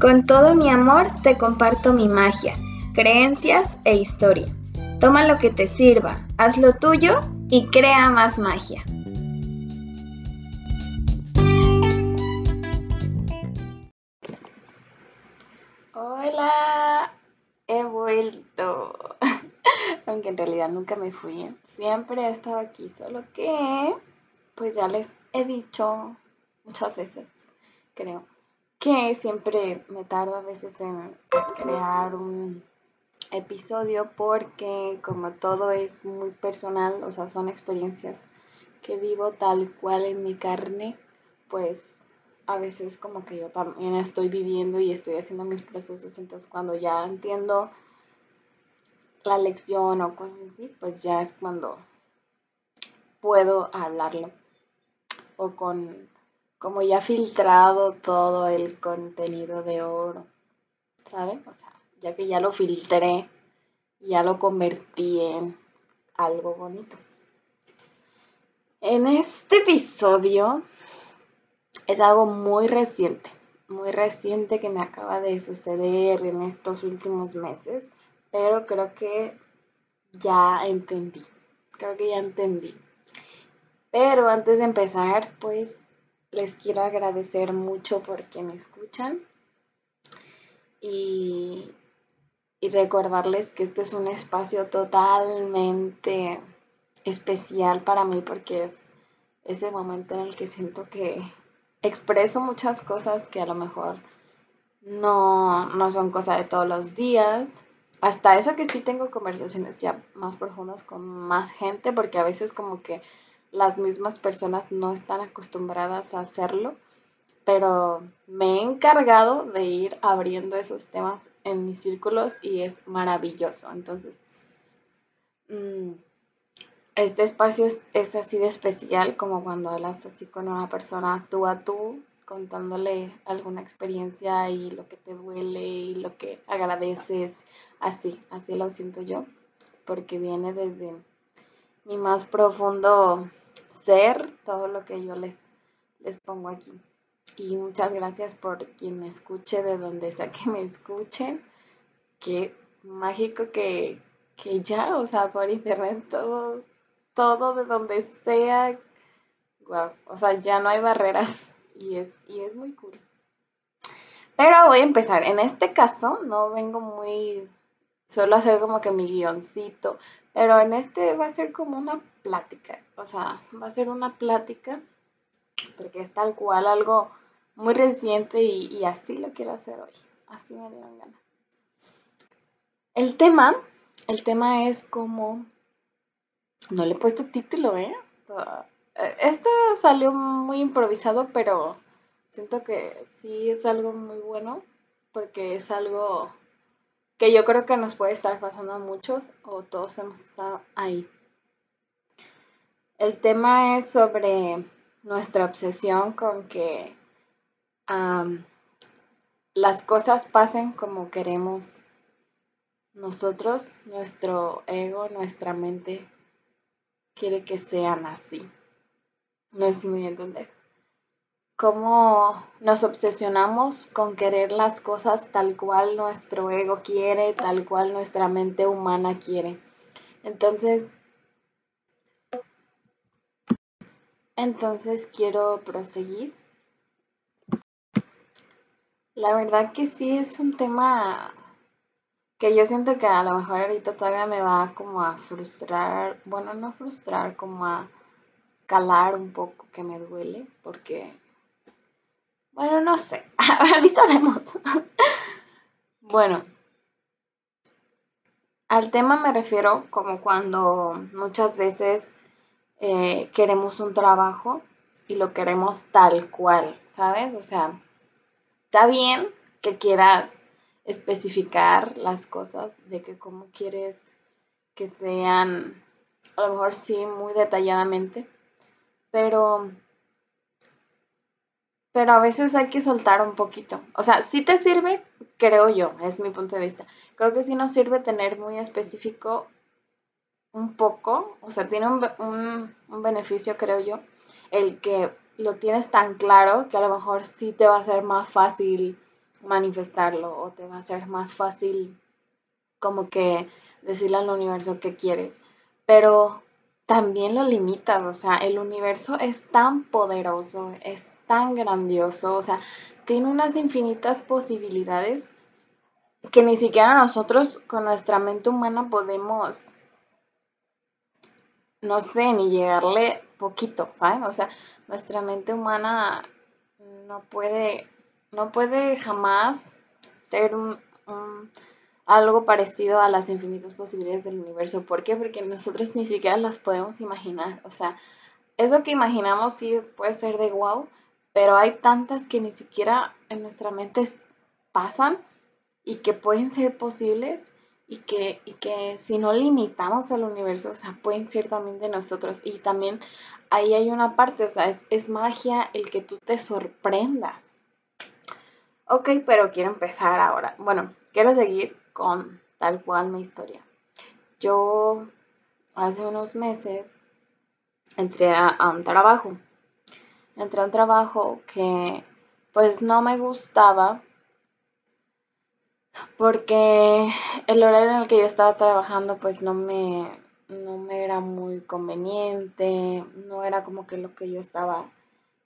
Con todo mi amor te comparto mi magia, creencias e historia. Toma lo que te sirva, haz lo tuyo y crea más magia. Hola, he vuelto. Aunque en realidad nunca me fui. Siempre he estado aquí, solo que, pues ya les he dicho muchas veces, creo, que siempre me tardo a veces en crear un episodio porque como todo es muy personal, o sea, son experiencias que vivo tal cual en mi carne, pues a veces como que yo también estoy viviendo y estoy haciendo mis procesos, entonces cuando ya entiendo la lección o cosas así, pues ya es cuando puedo hablarlo o con como ya filtrado todo el contenido de oro, ¿sabes? O sea, ya que ya lo filtré, ya lo convertí en algo bonito. En este episodio es algo muy reciente, muy reciente que me acaba de suceder en estos últimos meses, pero creo que ya entendí, creo que ya entendí. Pero antes de empezar, pues les quiero agradecer mucho porque me escuchan y, recordarles que este es un espacio totalmente especial para mí porque es ese momento en el que siento que expreso muchas cosas que a lo mejor no, no son cosa de todos los días. Hasta eso que sí tengo conversaciones ya más profundas con más gente porque a veces como que las mismas personas no están acostumbradas a hacerlo, pero me he encargado de ir abriendo esos temas en mis círculos y es maravilloso. Entonces, mm, este espacio es, así de especial como cuando hablas así con una persona tú a tú, contándole alguna experiencia y lo que te duele y lo que agradeces, así, así lo siento yo, porque viene desde mi más profundo ser todo lo que yo les, les pongo aquí. Y muchas gracias por quien me escuche, de donde sea que me escuchen. Qué mágico que, que ya, o sea, por internet todo, todo de donde sea. Wow, o sea, ya no hay barreras y es, y es muy cool. Pero voy a empezar. En este caso no vengo muy, suelo hacer como que mi guioncito, pero en este va a ser como una plática, o sea, va a ser una plática porque es tal cual algo muy reciente y, así lo quiero hacer hoy, así me dieron ganas. El tema, el tema es como, no le he puesto título, ¿eh? Esto salió muy improvisado, pero siento que sí es algo muy bueno porque es algo que yo creo que nos puede estar pasando a muchos o todos hemos estado ahí. El tema es sobre nuestra obsesión con que las cosas pasen como queremos nosotros, nuestro ego, nuestra mente quiere que sean así. No sé si me voy a entender cómo nos obsesionamos con querer las cosas tal cual nuestro ego quiere, tal cual nuestra mente humana quiere. Entonces, entonces quiero proseguir. La verdad que sí es un tema que yo siento que a lo mejor ahorita todavía me va como a frustrar, bueno, no frustrar, como a calar un poco que me duele, porque bueno, no sé. Ahorita vemos. bueno. Al tema me refiero como cuando muchas veces eh, queremos un trabajo y lo queremos tal cual, ¿sabes? O sea, está bien que quieras especificar las cosas de que cómo quieres que sean, a lo mejor sí, muy detalladamente, pero pero a veces hay que soltar un poquito. O sea, sí te sirve, creo yo, es mi punto de vista. Creo que sí nos sirve tener muy específico un poco, o sea, tiene un, beneficio, creo yo, el que lo tienes tan claro que a lo mejor sí te va a ser más fácil manifestarlo o te va a ser más fácil como que decirle al universo que quieres. Pero también lo limitas, o sea, el universo es tan poderoso, es tan grandioso, o sea, tiene unas infinitas posibilidades que ni siquiera nosotros con nuestra mente humana podemos, no sé, ni llegarle poquito, ¿saben? O sea, nuestra mente humana no puede, no puede jamás ser algo parecido a las infinitas posibilidades del universo. ¿Por qué? Porque nosotros ni siquiera las podemos imaginar. O sea, eso que imaginamos sí puede ser de wow, pero hay tantas que ni siquiera en nuestra mente pasan y que pueden ser posibles y que, y que si no limitamos al universo, o sea, pueden ser también de nosotros. Y también ahí hay una parte, o sea, es, es magia el que tú te sorprendas. Ok, pero quiero empezar ahora. Bueno, quiero seguir con tal cual mi historia. Yo hace unos meses entré a, a un trabajo. Entré a un trabajo que pues no me gustaba porque el horario en el que yo estaba trabajando pues no me, no me era muy conveniente, no era como que lo que yo estaba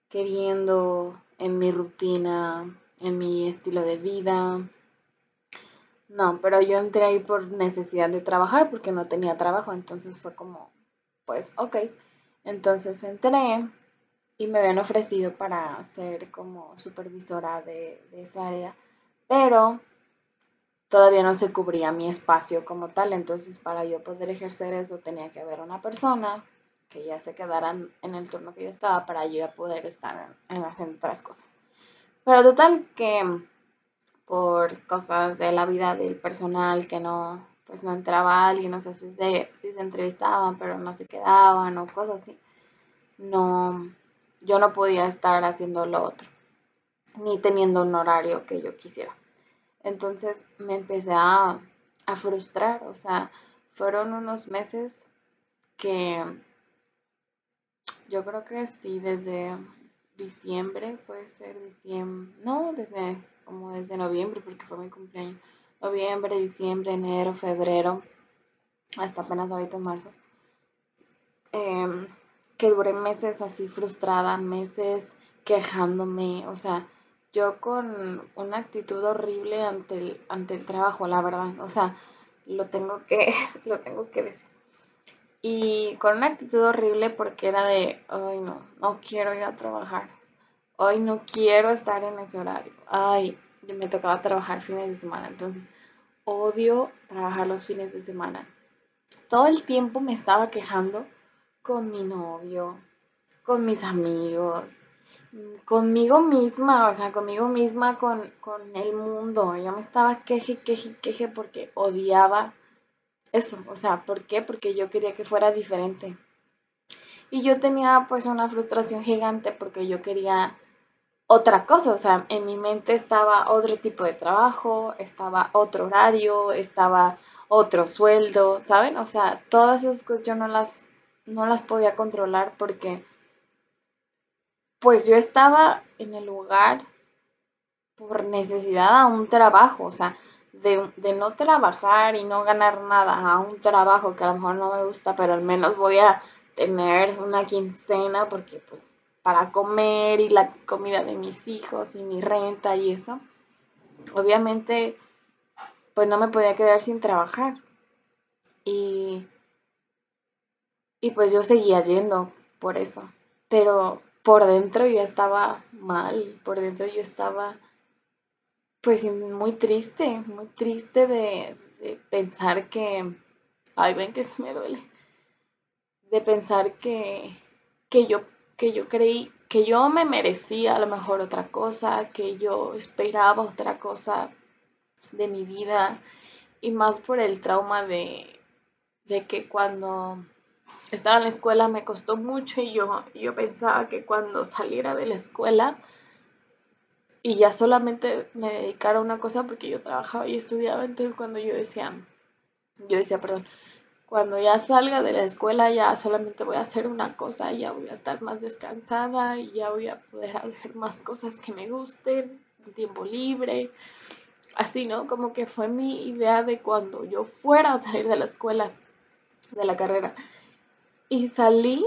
queriendo en mi rutina, en mi estilo de vida. No, pero yo entré ahí por necesidad de trabajar porque no tenía trabajo, entonces fue como, pues, ok. Entonces entré y me habían ofrecido para ser como supervisora de, de esa área, pero todavía no se cubría mi espacio como tal, entonces para yo poder ejercer eso tenía que haber una persona que ya se quedara en el turno que yo estaba para yo poder estar en, haciendo otras cosas. Pero total que por cosas de la vida del personal que no, pues no entraba alguien, no sé si se, si se entrevistaban, pero no se quedaban o cosas así. No, yo no podía estar haciendo lo otro, ni teniendo un horario que yo quisiera. Entonces me empecé a, frustrar, o sea, fueron unos meses que yo creo que sí, desde diciembre, puede ser diciembre, no, desde como desde noviembre, porque fue mi cumpleaños, noviembre, diciembre, enero, febrero, hasta apenas ahorita en marzo, em, que duré meses así frustrada, meses quejándome, o sea, yo con una actitud horrible ante el, ante el trabajo, la verdad. O sea, lo tengo que, lo tengo que decir. Y con una actitud horrible porque era de, ay no, no quiero ir a trabajar. Hoy no quiero estar en ese horario. Ay, me tocaba trabajar fines de semana. Entonces, odio trabajar los fines de semana. Todo el tiempo me estaba quejando con mi novio, con mis amigos, conmigo misma, o sea, conmigo misma, con, el mundo. Yo me estaba queje, queje, queje porque odiaba eso. O sea, ¿por qué? Porque yo quería que fuera diferente. Y yo tenía pues una frustración gigante porque yo quería otra cosa, o sea, en mi mente estaba otro tipo de trabajo, estaba otro horario, estaba otro sueldo, ¿saben? O sea, todas esas cosas yo no las, no las podía controlar porque pues yo estaba en el lugar por necesidad a un trabajo, o sea, de, no trabajar y no ganar nada a un trabajo que a lo mejor no me gusta, pero al menos voy a tener una quincena porque pues para comer y la comida de mis hijos y mi renta y eso, obviamente pues no me podía quedar sin trabajar. Y, y pues yo seguía yendo por eso. Pero por dentro yo estaba mal, por dentro yo estaba pues muy triste, muy triste de, pensar que, ay ven que se me duele, de pensar que, que, yo, que yo creí que yo me merecía a lo mejor otra cosa, que yo esperaba otra cosa de mi vida y más por el trauma de, de que cuando estaba en la escuela me costó mucho y yo, yo pensaba que cuando saliera de la escuela y ya solamente me dedicara a una cosa porque yo trabajaba y estudiaba, entonces cuando yo decía, yo decía, perdón, cuando ya salga de la escuela ya solamente voy a hacer una cosa, ya voy a estar más descansada y ya voy a poder hacer más cosas que me gusten, tiempo libre, así, ¿no? Como que fue mi idea de cuando yo fuera a salir de la escuela, de la carrera. Y salí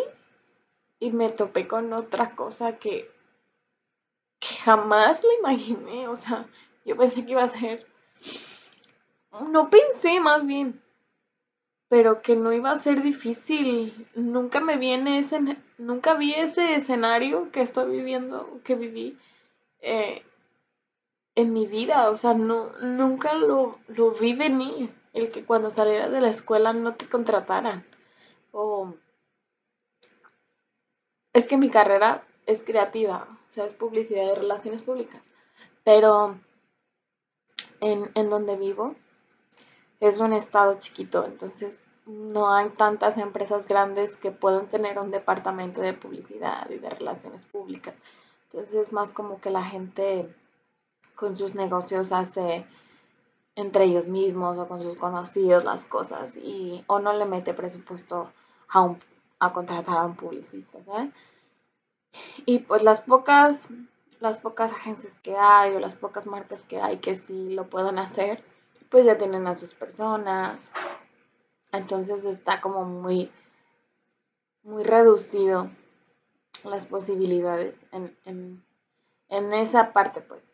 y me topé con otra cosa que, que jamás la imaginé, o sea, yo pensé que iba a ser, no pensé más bien, pero que no iba a ser difícil. Nunca me viene ese, nunca vi ese escenario que estoy viviendo, que viví eh, en mi vida. O sea, no, nunca lo, lo vi venir. El que cuando salieras de la escuela no te contrataran. O es que mi carrera es creativa, o sea, es publicidad y relaciones públicas. Pero en, en donde vivo, es un estado chiquito, entonces no hay tantas empresas grandes que puedan tener un departamento de publicidad y de relaciones públicas. Entonces es más como que la gente con sus negocios hace entre ellos mismos o con sus conocidos las cosas y o no le mete presupuesto a, a contratar a un publicista, ¿sabes? Y pues las pocas las pocas agencias que hay o las pocas marcas que hay que sí lo puedan hacer, pues ya tienen a sus personas. Entonces está como muy, muy reducido las posibilidades en, en, esa parte, pues.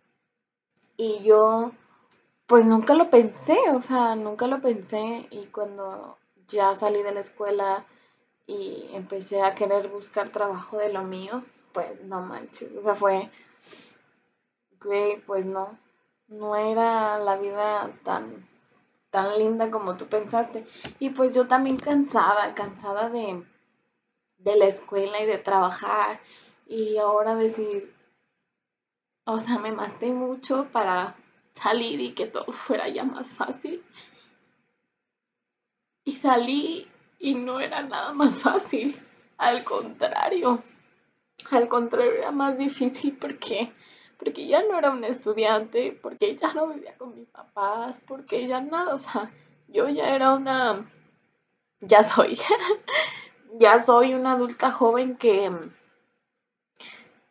Y yo, pues nunca lo pensé, o sea, nunca lo pensé. Y cuando ya salí de la escuela y empecé a querer buscar trabajo de lo mío, pues no manches, o sea, fue, güey, pues no, no era la vida tan, tan linda como tú pensaste. Y pues yo también cansada, cansada de, de la escuela y de trabajar. Y ahora decir, o sea, me maté mucho para salir y que todo fuera ya más fácil. Y salí y no era nada más fácil. Al contrario, al contrario era más difícil porque porque ya no era un estudiante, porque ya no vivía con mis papás, porque ya nada, o sea, yo ya era una, ya soy, ya soy una adulta joven que,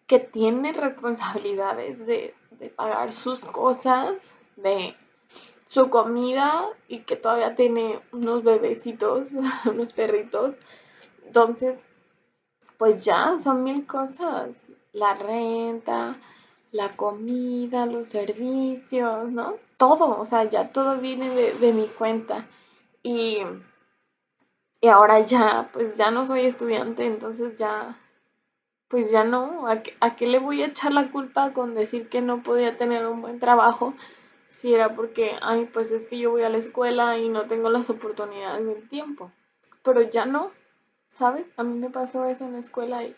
que tiene responsabilidades de, de pagar sus cosas, de su comida y que todavía tiene unos bebecitos, unos perritos. Entonces, pues ya son mil cosas. La renta, la comida, los servicios, ¿no? Todo, o sea, ya todo viene de, mi cuenta. Y, y, ahora ya, pues ya no soy estudiante, entonces ya, pues ya no, ¿a ¿a qué le voy a echar la culpa con decir que no podía tener un buen trabajo? Si era porque, ay, pues es que yo voy a la escuela y no tengo las oportunidades del tiempo. Pero ya no, ¿sabes? A mí me pasó eso en la escuela y,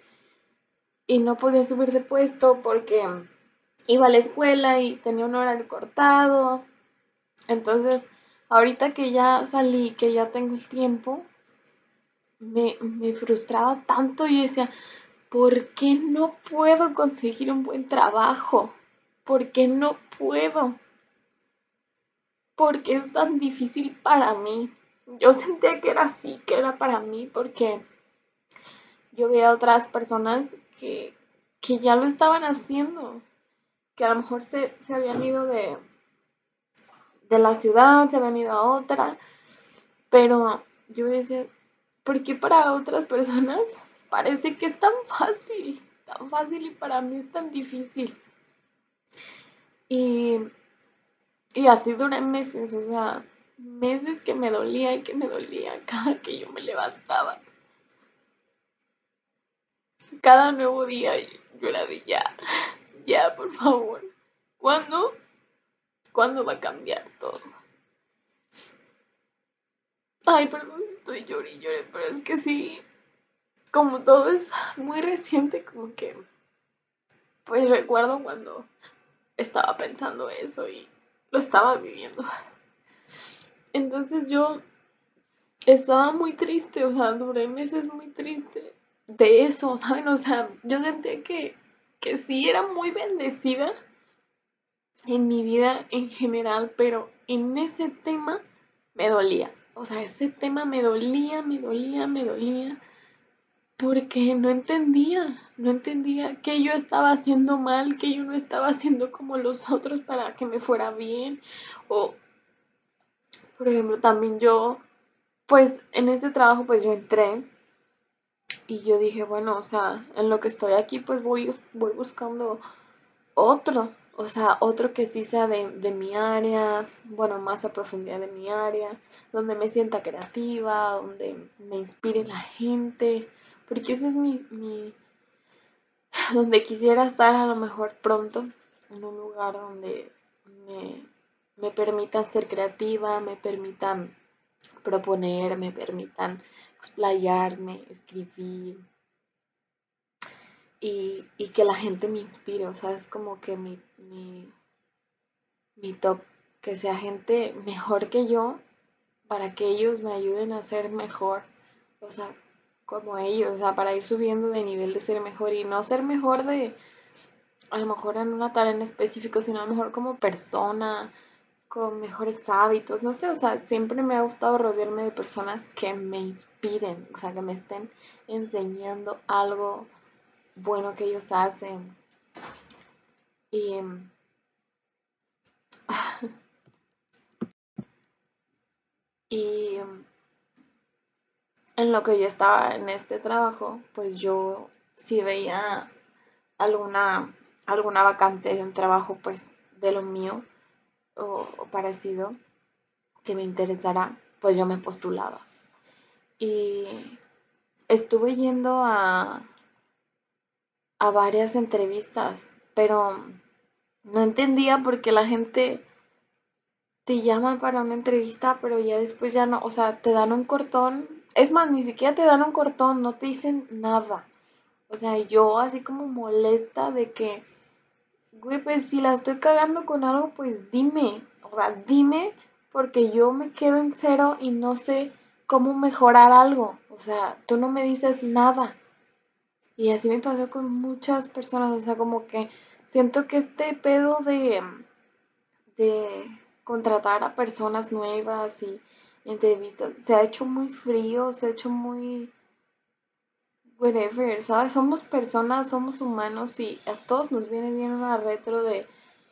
y no podía subir de puesto porque iba a la escuela y tenía un horario cortado. Entonces, ahorita que ya salí, que ya tengo el tiempo, me, frustraba tanto y decía, ¿por qué no puedo conseguir un buen trabajo? ¿Por qué no puedo? ¿Por qué es tan difícil para mí? Yo sentía que era así, que era para mí, porque yo veía a otras personas que, que ya lo estaban haciendo que a lo mejor se, habían ido de, de la ciudad, se habían ido a otra, pero yo decía, ¿por qué para otras personas parece que es tan fácil, tan fácil y para mí es tan difícil? Y, y así duré meses, o sea, meses que me dolía y que me dolía cada que yo me levantaba. Cada nuevo día yo era de ya, ya, por favor. ¿Cuándo? ¿Cuándo va a cambiar todo? Ay, perdón si estoy llorando y lloré, pero es que sí, como todo es muy reciente, como que, pues recuerdo cuando estaba pensando eso y lo estaba viviendo. Entonces yo estaba muy triste, o sea, duré meses muy triste de eso, ¿saben? O sea, yo sentía que que sí era muy bendecida en mi vida en general, pero en ese tema me dolía. O sea, ese tema me dolía, me dolía, me dolía. Porque no entendía, no entendía que yo estaba haciendo mal, que yo no estaba haciendo como los otros para que me fuera bien. O, por ejemplo, también yo, pues en ese trabajo, pues yo entré y yo dije, bueno, o sea, en lo que estoy aquí, pues voy, voy buscando otro, o sea, otro que sí sea de, de, mi área, bueno, más a profundidad de mi área, donde me sienta creativa, donde me inspire la gente, porque ese es mi, mi, donde quisiera estar a lo mejor pronto, en un lugar donde me, me permitan ser creativa, me permitan proponer, me permitan explayarme, escribir y, y, que la gente me inspire, o sea, es como que mi, mi, mi top, que sea gente mejor que yo para que ellos me ayuden a ser mejor, o sea, como ellos, o sea, para ir subiendo de nivel de ser mejor y no ser mejor de, a lo mejor en una tarea en específico, sino a lo mejor como persona, con mejores hábitos, no sé, o sea, siempre me ha gustado rodearme de personas que me inspiren, o sea, que me estén enseñando algo bueno que ellos hacen. Y y en lo que yo estaba en este trabajo, pues yo si veía alguna alguna vacante de un trabajo pues de lo mío, o, parecido que me interesara, pues yo me postulaba. Y estuve yendo a, a varias entrevistas, pero no entendía por qué la gente te llama para una entrevista, pero ya después ya no, o sea, te dan un cortón. Es más, ni siquiera te dan un cortón, no te dicen nada. O sea, yo así como molesta de que güey, pues si la estoy cagando con algo, pues dime, o sea, dime porque yo me quedo en cero y no sé cómo mejorar algo, o sea, tú no me dices nada. Y así me pasó con muchas personas, o sea, como que siento que este pedo de, de contratar a personas nuevas y entrevistas se ha hecho muy frío, se ha hecho muy whatever, ¿sabes? Somos personas, somos humanos y a todos nos viene bien una retro de,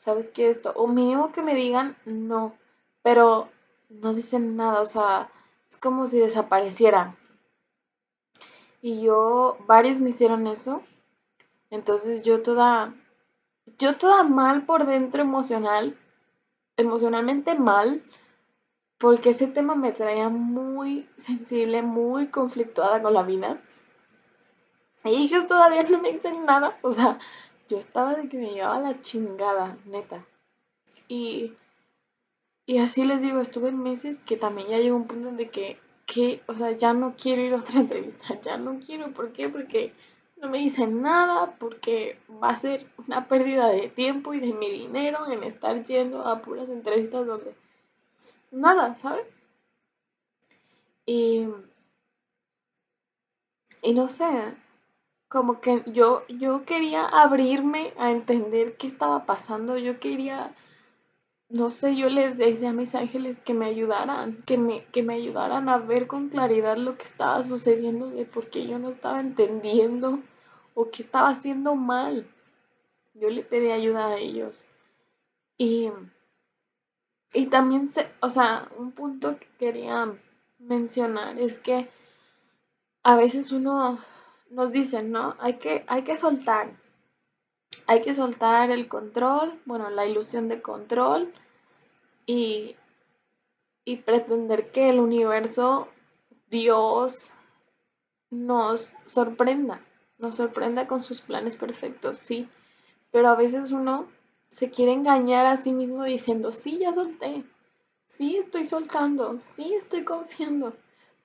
¿sabes qué esto? O mínimo que me digan no, pero no dicen nada, o sea, es como si desaparecieran. Y yo, varios me hicieron eso, entonces yo toda, yo toda mal por dentro emocional, emocionalmente mal, porque ese tema me traía muy sensible, muy conflictuada con la vida. Y ellos todavía no me dicen nada. O sea, yo estaba de que me llevaba la chingada, neta. Y, y así les digo, estuve meses que también ya llegó un punto en de que, que, o sea, ya no quiero ir a otra entrevista, ya no quiero. ¿Por qué? Porque no me dicen nada, porque va a ser una pérdida de tiempo y de mi dinero en estar yendo a puras entrevistas donde nada, ¿sabes? Y, y no sé, como que yo, yo quería abrirme a entender qué estaba pasando, yo quería, no sé, yo les decía a mis ángeles que me ayudaran, que me, que me ayudaran a ver con claridad lo que estaba sucediendo, de por qué yo no estaba entendiendo o qué estaba haciendo mal. Yo le pedí ayuda a ellos. Y, y también, se, o sea, un punto que quería mencionar es que a veces uno nos dicen, ¿no? Hay que, hay que soltar. Hay que soltar el control, bueno, la ilusión de control y, y pretender que el universo, Dios, nos sorprenda, nos sorprenda con sus planes perfectos, sí. Pero a veces uno se quiere engañar a sí mismo diciendo, sí, ya solté, sí, estoy soltando, sí, estoy confiando,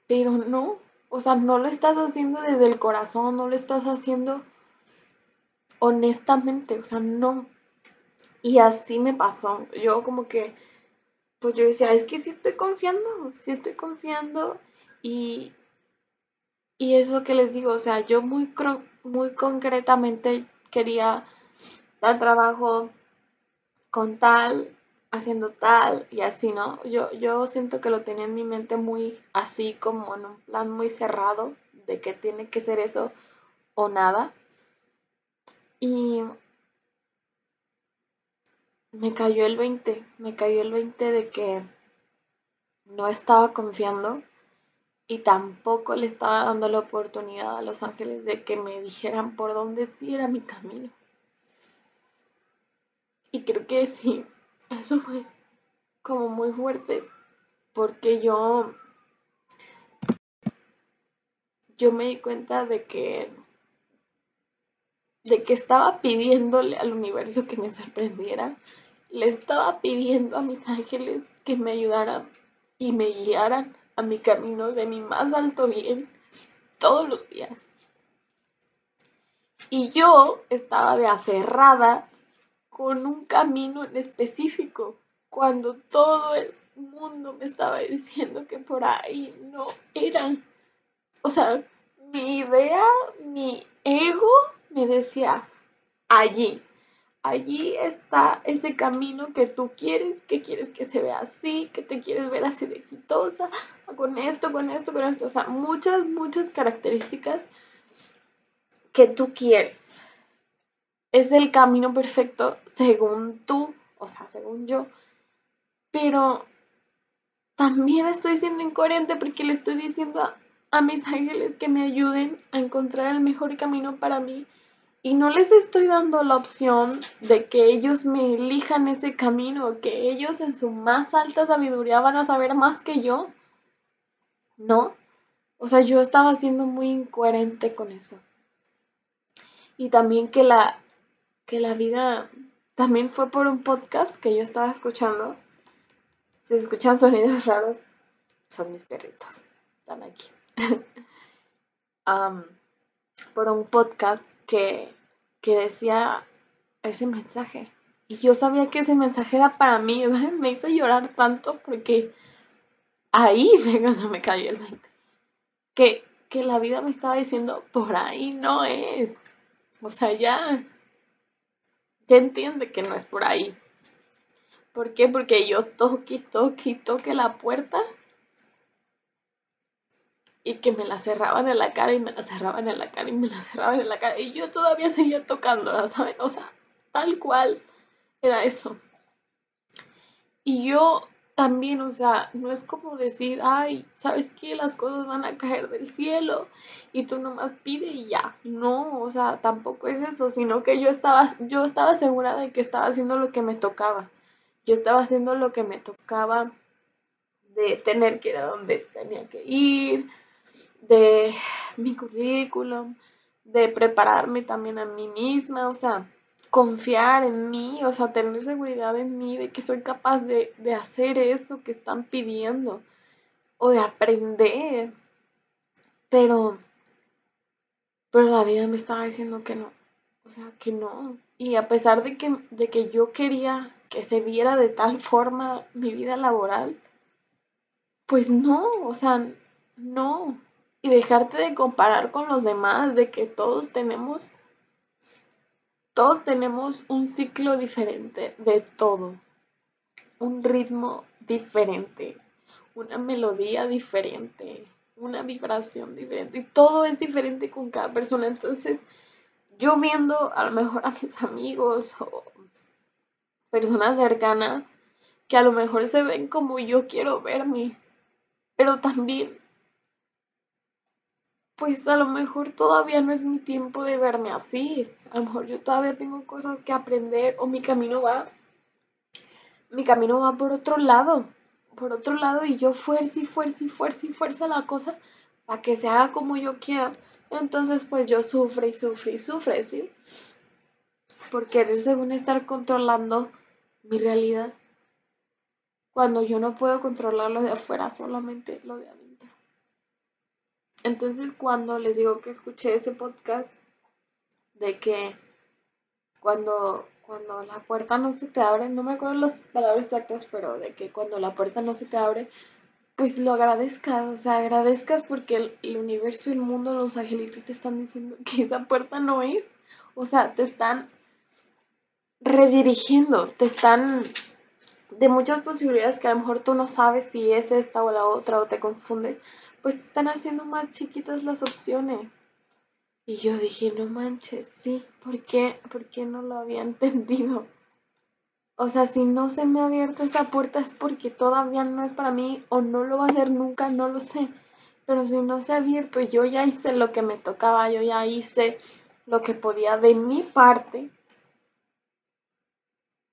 pero no, o sea, no lo estás haciendo desde el corazón, no lo estás haciendo honestamente, o sea, no. Y así me pasó. Yo como que, pues yo decía, es que sí estoy confiando, sí estoy confiando. Y, y eso que les digo, o sea, yo muy, muy concretamente quería dar trabajo con tal, haciendo tal y así, ¿no? Yo, yo siento que lo tenía en mi mente muy así, como en un plan muy cerrado de que tiene que ser eso o nada. Y me cayó el 20, me cayó el 20 de que no estaba confiando y tampoco le estaba dando la oportunidad a los ángeles de que me dijeran por dónde sí era mi camino. Y creo que sí, eso fue como muy fuerte porque yo yo me di cuenta de que de que estaba pidiéndole al universo que me sorprendiera, le estaba pidiendo a mis ángeles que me ayudaran y me guiaran a mi camino de mi más alto bien todos los días. Y yo estaba de aferrada con un camino en específico, cuando todo el mundo me estaba diciendo que por ahí no era. O sea, mi idea, mi ego me decía, allí, allí está ese camino que tú quieres, que quieres que se vea así, que te quieres ver así de exitosa, con esto, con esto, con esto, o sea, muchas, muchas características que tú quieres. Es el camino perfecto según tú, o sea, según yo, pero también estoy siendo incoherente porque le estoy diciendo a, mis ángeles que me ayuden a encontrar el mejor camino para mí y no les estoy dando la opción de que ellos me elijan ese camino, que ellos en su más alta sabiduría van a saber más que yo. No. O sea, yo estaba siendo muy incoherente con eso. Y también que la, que la vida también fue por un podcast que yo estaba escuchando. Si escuchan sonidos raros, son mis perritos. Están aquí. por un podcast que, decía ese mensaje. Y yo sabía que ese mensaje era para mí. Me hizo llorar tanto porque ahí me, me cayó el 20. Que, que la vida me estaba diciendo, por ahí no es. O sea, ya, ya entiende que no es por ahí. ¿Por qué? Porque yo toque, toque, toque la puerta y que me la cerraban en la cara y me la cerraban en la cara y me la cerraban en la cara y yo todavía seguía tocándola, ¿saben? O sea, tal cual era eso. Y yo también, o sea, no es como decir, ay, ¿sabes qué? Las cosas van a caer del cielo y tú nomás pide y ya. No, o sea, tampoco es eso, sino que yo estaba, yo estaba segura de que estaba haciendo lo que me tocaba. Yo estaba haciendo lo que me tocaba de tener que ir a donde tenía que ir, de mi currículum, de prepararme también a mí misma, o sea, confiar en mí, o sea, tener seguridad en mí de que soy capaz de, de hacer eso que están pidiendo o de aprender. Pero, pero la vida me estaba diciendo que no, o sea, que no. Y a pesar de que, de que yo quería que se viera de tal forma mi vida laboral, pues no, o sea, no y dejarte de comparar con los demás, de que todos tenemos, todos tenemos un ciclo diferente de todo, un ritmo diferente, una melodía diferente, una vibración diferente, y todo es diferente con cada persona. Entonces, yo viendo a lo mejor a mis amigos o personas cercanas que a lo mejor se ven como yo quiero verme, pero también pues a lo mejor todavía no es mi tiempo de verme así. A lo mejor yo todavía tengo cosas que aprender o mi camino va, mi camino va por otro lado, por otro lado y yo fuerza y fuerza y fuerza y fuerza la cosa para que se haga como yo quiera. Entonces pues yo sufre y sufre y sufre, ¿sí? Por querer según estar controlando mi realidad cuando yo no puedo controlar lo de afuera, solamente lo de adentro. Entonces cuando les digo que escuché ese podcast de que cuando, cuando la puerta no se te abre, no me acuerdo las palabras exactas, pero de que cuando la puerta no se te abre, pues lo agradezcas, o sea, agradezcas porque el, el universo, el mundo, los angelitos te están diciendo que esa puerta no es, o sea, te están redirigiendo, te están de muchas posibilidades que a lo mejor tú no sabes si es esta o la otra o te confunde, pues te están haciendo más chiquitas las opciones. Y yo dije, no manches, sí, ¿por qué? ¿Por qué no lo había entendido? O sea, si no se me ha abierto esa puerta es porque todavía no es para mí o no lo va a hacer nunca, no lo sé. Pero si no se ha abierto, yo ya hice lo que me tocaba, yo ya hice lo que podía de mi parte,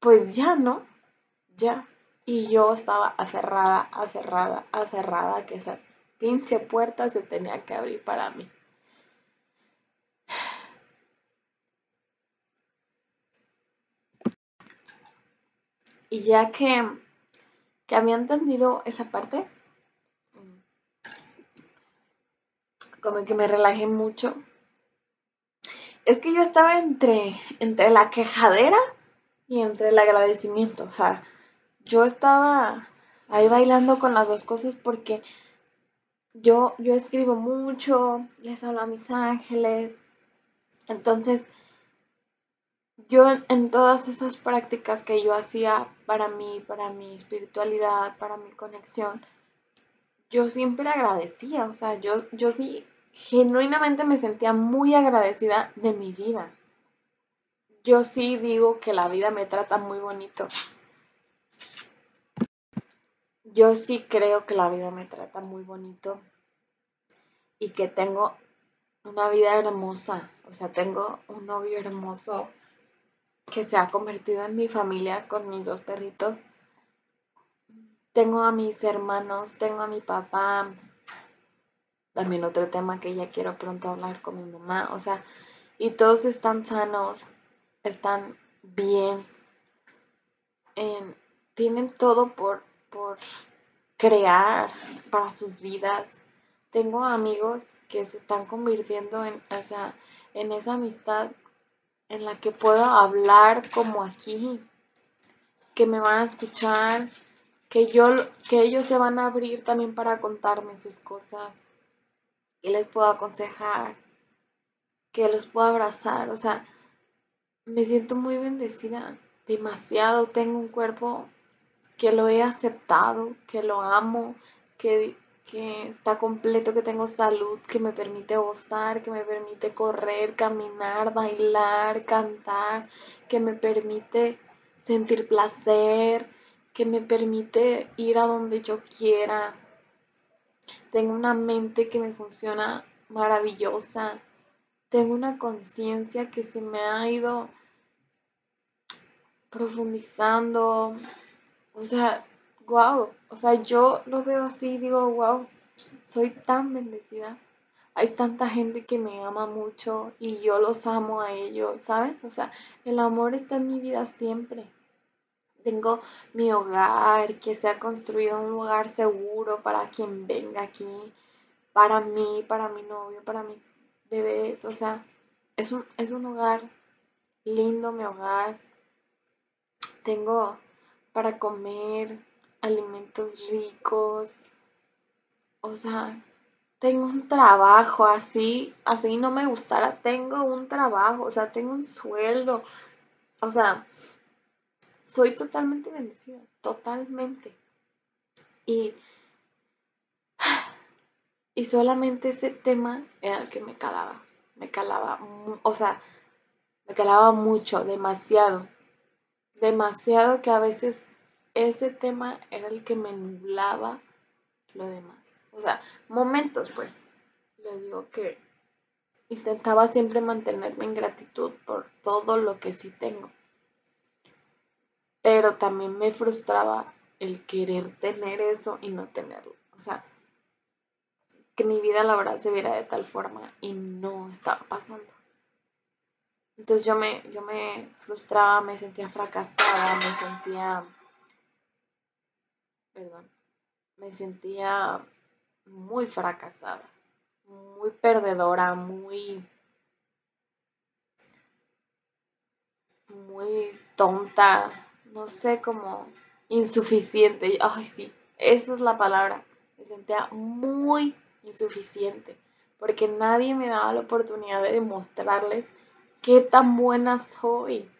pues ya, ¿no? Ya. Y yo estaba aferrada, aferrada, aferrada que esa pinche puerta se tenía que abrir para mí. Y ya que, que había entendido esa parte, como que me relajé mucho. Es que yo estaba entre, entre la quejadera y entre el agradecimiento. O sea, yo estaba ahí bailando con las dos cosas porque yo, yo escribo mucho, les hablo a mis ángeles. Entonces, yo en todas esas prácticas que yo hacía para mí, para mi espiritualidad, para mi conexión, yo siempre agradecía, o sea, yo, yo sí genuinamente me sentía muy agradecida de mi vida. Yo sí digo que la vida me trata muy bonito. Yo sí creo que la vida me trata muy bonito y que tengo una vida hermosa, o sea, tengo un novio hermoso que se ha convertido en mi familia con mis dos perritos. Tengo a mis hermanos, tengo a mi papá. También otro tema que ya quiero pronto hablar con mi mamá. O sea, y todos están sanos, están bien. tienen todo por, por crear para sus vidas. Tengo amigos que se están convirtiendo en, o sea, en esa amistad en la que puedo hablar como aquí, que me van a escuchar, que yo que ellos se van a abrir también para contarme sus cosas y les puedo aconsejar, que los puedo abrazar, o sea, me siento muy bendecida, demasiado, tengo un cuerpo que lo he aceptado, que lo amo, que que está completo, que tengo salud, que me permite gozar, que me permite correr, caminar, bailar, cantar, que me permite sentir placer, que me permite ir a donde yo quiera. Tengo una mente que me funciona maravillosa. Tengo una conciencia que se me ha ido profundizando. O sea, wow, o sea, yo lo veo así y digo, wow, soy tan bendecida. Hay tanta gente que me ama mucho y yo los amo a ellos, ¿saben? O sea, el amor está en mi vida siempre. Tengo mi hogar, que se ha construido un lugar seguro para quien venga aquí, para mí, para mi novio, para mis bebés. O sea, es un, es un hogar lindo, mi hogar. Tengo para comer, alimentos ricos. O sea, tengo un trabajo así, así no me gustara, tengo un trabajo, o sea, tengo un sueldo. O sea, soy totalmente bendecida, totalmente. Y, y solamente ese tema era el que me calaba, me calaba, o sea, me calaba mucho, demasiado, demasiado que a veces ese tema era el que me nublaba lo demás. O sea, momentos, pues, le digo que intentaba siempre mantenerme en gratitud por todo lo que sí tengo. Pero también me frustraba el querer tener eso y no tenerlo. O sea, que mi vida laboral se viera de tal forma y no estaba pasando. Entonces yo me, yo me frustraba, me sentía fracasada, me sentía perdón, me sentía muy fracasada, muy perdedora, muy, muy tonta, no sé, como insuficiente. Ay, sí, esa es la palabra. Me sentía muy insuficiente porque nadie me daba la oportunidad de demostrarles qué tan buena soy.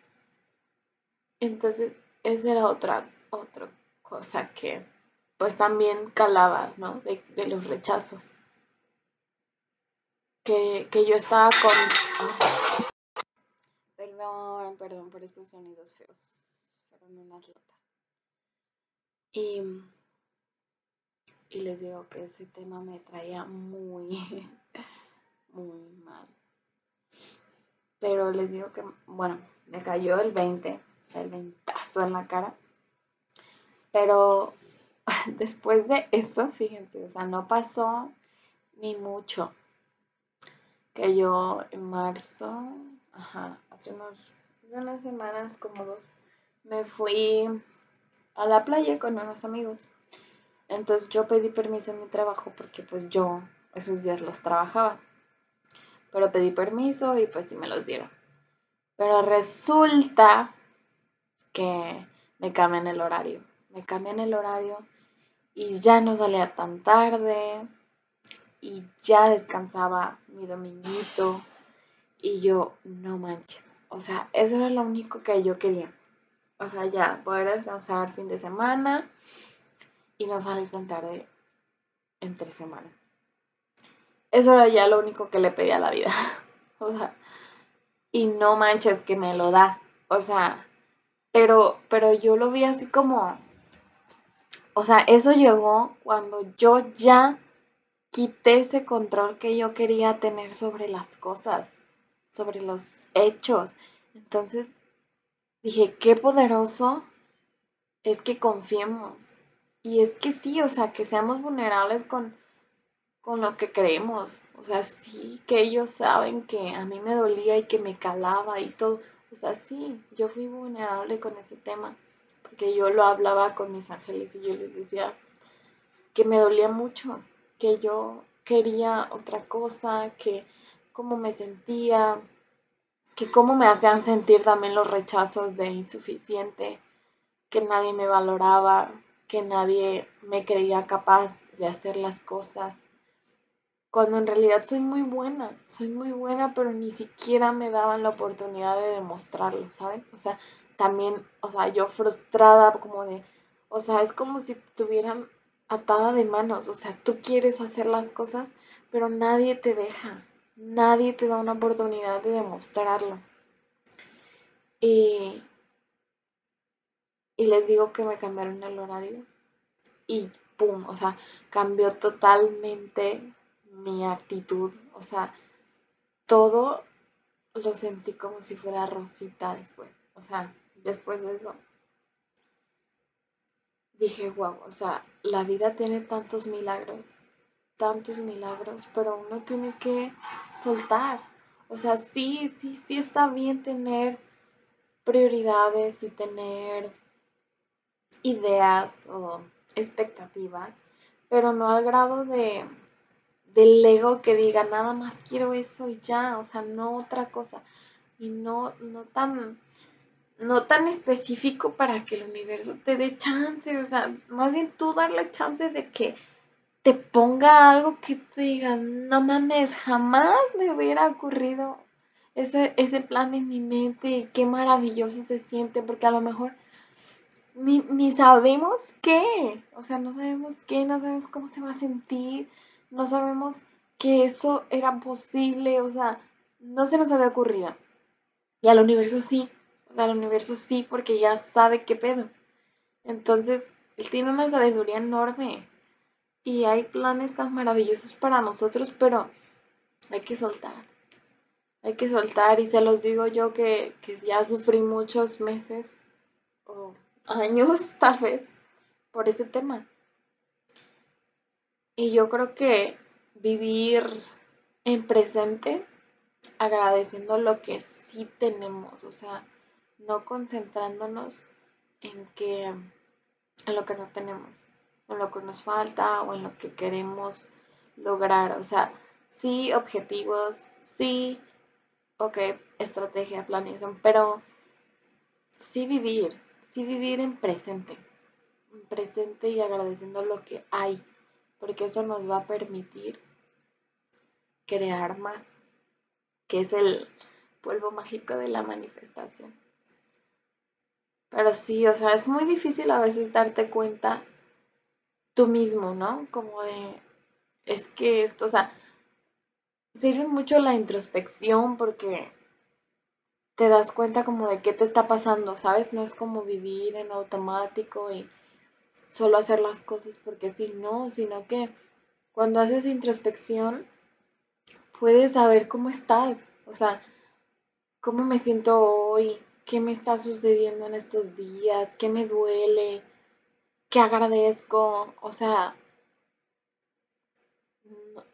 Entonces, esa era otra, otro cosa que, pues también calaba, ¿no? De, los rechazos. Que, yo estaba con... Perdón, perdón por esos sonidos feos. Fueron unas latas. Y, y les digo que ese tema me traía muy, muy mal. Pero les digo que, bueno, me cayó el 20, el ventazo en la cara. Pero después de eso, fíjense, o sea, no pasó ni mucho. Que yo en marzo, ajá, hace, unos, unas semanas como dos, me fui a la playa con unos amigos. Entonces yo pedí permiso en mi trabajo porque pues yo esos días los trabajaba. Pero pedí permiso y pues sí me los dieron. Pero resulta que me cambian el horario. Me cambian el horario y ya no salía tan tarde y ya descansaba mi dominguito y yo no manches. O sea, eso era lo único que yo quería. O sea, ya poder descansar fin de semana y no salir tan tarde entre semana. Eso era ya lo único que le pedía a la vida. o sea, y no manches que me lo da. O sea, pero, pero yo lo vi así como, o sea, eso llegó cuando yo ya quité ese control que yo quería tener sobre las cosas, sobre los hechos. Entonces dije, qué poderoso es que confiemos. Y es que sí, o sea, que seamos vulnerables con, con lo que creemos. O sea, sí que ellos saben que a mí me dolía y que me calaba y todo. O sea, sí, yo fui vulnerable con ese tema que yo lo hablaba con mis ángeles y yo les decía que me dolía mucho, que yo quería otra cosa, que cómo me sentía, que cómo me hacían sentir también los rechazos de insuficiente, que nadie me valoraba, que nadie me creía capaz de hacer las cosas. Cuando en realidad soy muy buena, soy muy buena, pero ni siquiera me daban la oportunidad de demostrarlo, ¿saben? O sea, también, o sea, yo frustrada como de, o sea, es como si tuvieran atada de manos, o sea, tú quieres hacer las cosas, pero nadie te deja, nadie te da una oportunidad de demostrarlo. Y, y les digo que me cambiaron el horario y ¡pum! O sea, cambió totalmente mi actitud, o sea, todo lo sentí como si fuera rosita después, o sea, después de eso, dije, wow, o sea, la vida tiene tantos milagros, tantos milagros, pero uno tiene que soltar. O sea, sí, sí, sí está bien tener prioridades y tener ideas o expectativas, pero no al grado de del ego que diga nada más quiero eso y ya, o sea, no otra cosa. Y no no tan no tan específico para que el universo te dé chance, o sea, más bien tú darle chance de que te ponga algo que te diga, no mames, jamás me hubiera ocurrido ese plan en mi mente y qué maravilloso se siente, porque a lo mejor ni, ni sabemos qué, o sea, no sabemos qué, no sabemos cómo se va a sentir, no sabemos que eso era posible, o sea, no se nos había ocurrido. Y al universo sí, al universo sí, porque ya sabe qué pedo. Entonces, él tiene una sabiduría enorme. Y hay planes tan maravillosos para nosotros, pero hay que soltar. Hay que soltar y se los digo yo que, que ya sufrí muchos meses o años tal vez por ese tema. Y yo creo que vivir en presente agradeciendo lo que sí tenemos, o sea, no concentrándonos en que en lo que no tenemos, en lo que nos falta o en lo que queremos lograr. O sea, sí objetivos, sí, ok, estrategia, planeación, pero sí vivir, sí vivir en presente, en presente y agradeciendo lo que hay, porque eso nos va a permitir crear más, que es el polvo mágico de la manifestación. Pero sí, o sea, es muy difícil a veces darte cuenta tú mismo, ¿no? Como de, es que esto, o sea, sirve mucho la introspección porque te das cuenta como de qué te está pasando, ¿sabes? No es como vivir en automático y solo hacer las cosas porque sí, no, sino que cuando haces introspección puedes saber cómo estás, o sea, cómo me siento hoy, qué me está sucediendo en estos días, qué me duele, qué agradezco, o sea,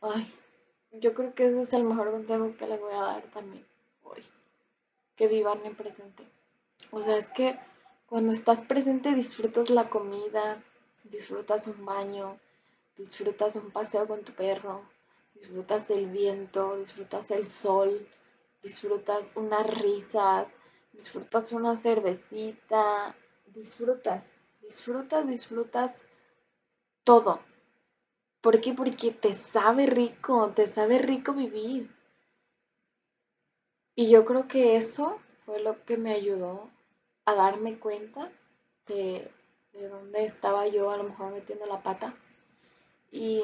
ay, yo creo que ese es el mejor consejo que le voy a dar también hoy, que vivan en presente. O sea, es que cuando estás presente disfrutas la comida, disfrutas un baño, disfrutas un paseo con tu perro, disfrutas el viento, disfrutas el sol, disfrutas unas risas, disfrutas una cervecita, disfrutas, disfrutas, disfrutas todo. ¿Por qué? Porque te sabe rico, te sabe rico vivir. Y yo creo que eso fue lo que me ayudó a darme cuenta de, de dónde estaba yo a lo mejor metiendo la pata. Y,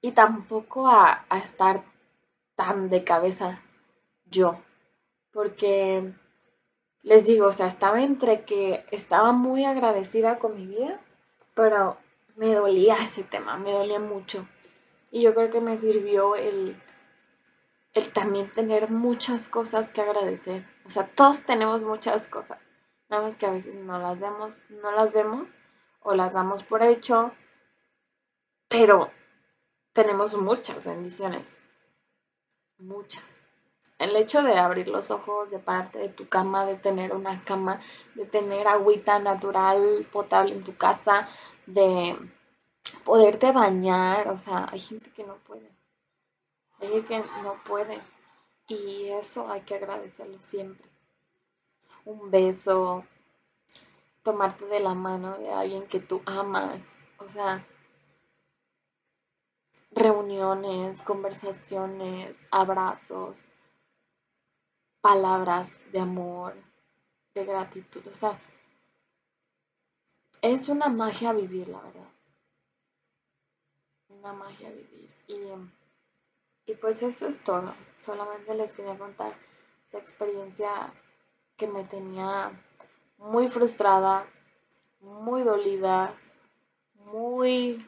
y tampoco a, a estar tan de cabeza yo. Porque les digo, o sea, estaba entre que estaba muy agradecida con mi vida, pero me dolía ese tema, me dolía mucho. Y yo creo que me sirvió el, el también tener muchas cosas que agradecer. O sea, todos tenemos muchas cosas. Nada más que a veces no las vemos, no las vemos o las damos por hecho. Pero tenemos muchas bendiciones. Muchas. El hecho de abrir los ojos, de pararte de tu cama, de tener una cama, de tener agüita natural, potable en tu casa, de poderte bañar, o sea, hay gente que no puede. Gente que no puede. Y eso hay que agradecerlo siempre. Un beso, tomarte de la mano de alguien que tú amas, o sea, reuniones, conversaciones, abrazos, palabras de amor, de gratitud, o sea, es una magia vivir, la verdad. Una magia vivir. Y, y pues eso es todo. Solamente les quería contar esa experiencia que me tenía muy frustrada, muy dolida, muy,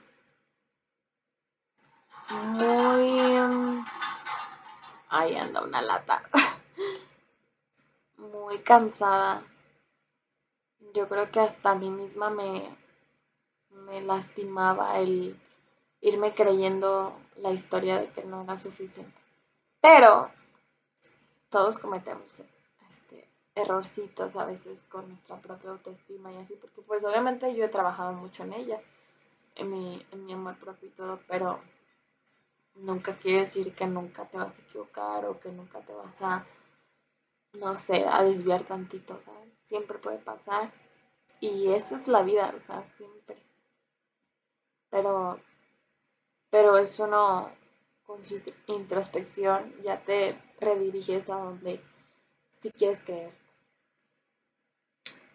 muy... Ahí anda una lata. muy cansada. Yo creo que hasta a mí misma me, me lastimaba el irme creyendo la historia de que no era suficiente. Pero todos cometemos este, errorcitos a veces con nuestra propia autoestima y así, porque pues obviamente yo he trabajado mucho en ella, en mi, en mi amor propio y todo, pero nunca quiere decir que nunca te vas a equivocar o que nunca te vas a, no sé, a desviar tantito, ¿sabes? Siempre puede pasar y esa es la vida, o sea, siempre. Pero, pero eso no, con su introspección ya te rediriges a donde si quieres creer.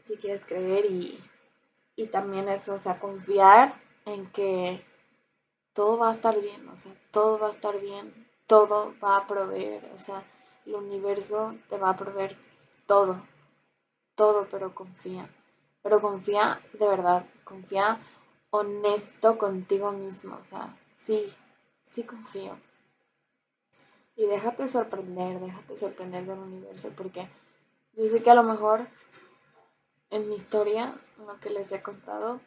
Si quieres creer y, y también eso, o sea, confiar en que todo va a estar bien, o sea, todo va a estar bien, todo va a proveer, o sea, el universo te va a proveer todo, todo, pero confía. Pero confía de verdad, confía honesto contigo mismo, o sea, sí, sí confío. Y déjate sorprender, déjate sorprender del universo, porque yo sé que a lo mejor en mi historia, lo que les he contado,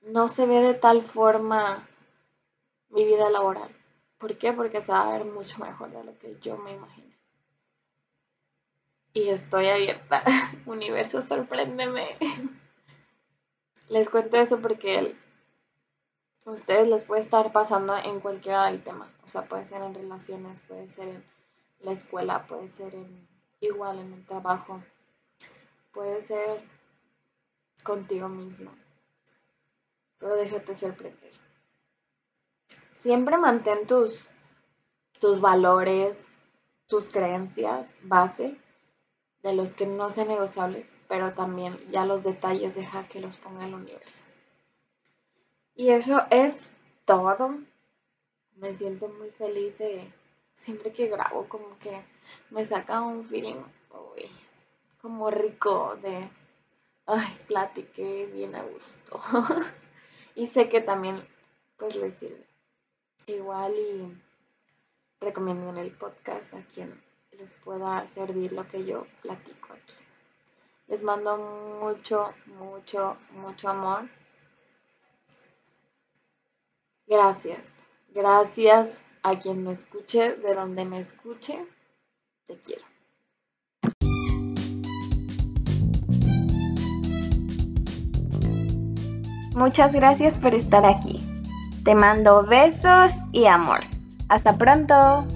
no se ve de tal forma mi vida laboral. ¿Por qué? Porque se va a ver mucho mejor de lo que yo me imagino. Y estoy abierta. Universo, sorpréndeme. Les cuento eso porque ustedes les puede estar pasando en cualquiera del tema. O sea, puede ser en relaciones, puede ser en la escuela, puede ser en igual en el trabajo, puede ser contigo mismo. Pero déjate sorprender. Siempre mantén tus, tus valores, tus creencias base, de los que no sean negociables, pero también ya los detalles deja que los ponga el universo. Y eso es todo. Me siento muy feliz de siempre que grabo, como que me saca un feeling como rico de, ay, platiqué bien a gusto. y sé que también pues les sirve. Igual y recomienden el podcast a quien les pueda servir lo que yo platico aquí. Les mando mucho, mucho, mucho amor. Gracias. Gracias a quien me escuche, de donde me escuche. Te quiero. Muchas gracias por estar aquí. Te mando besos y amor. Hasta pronto.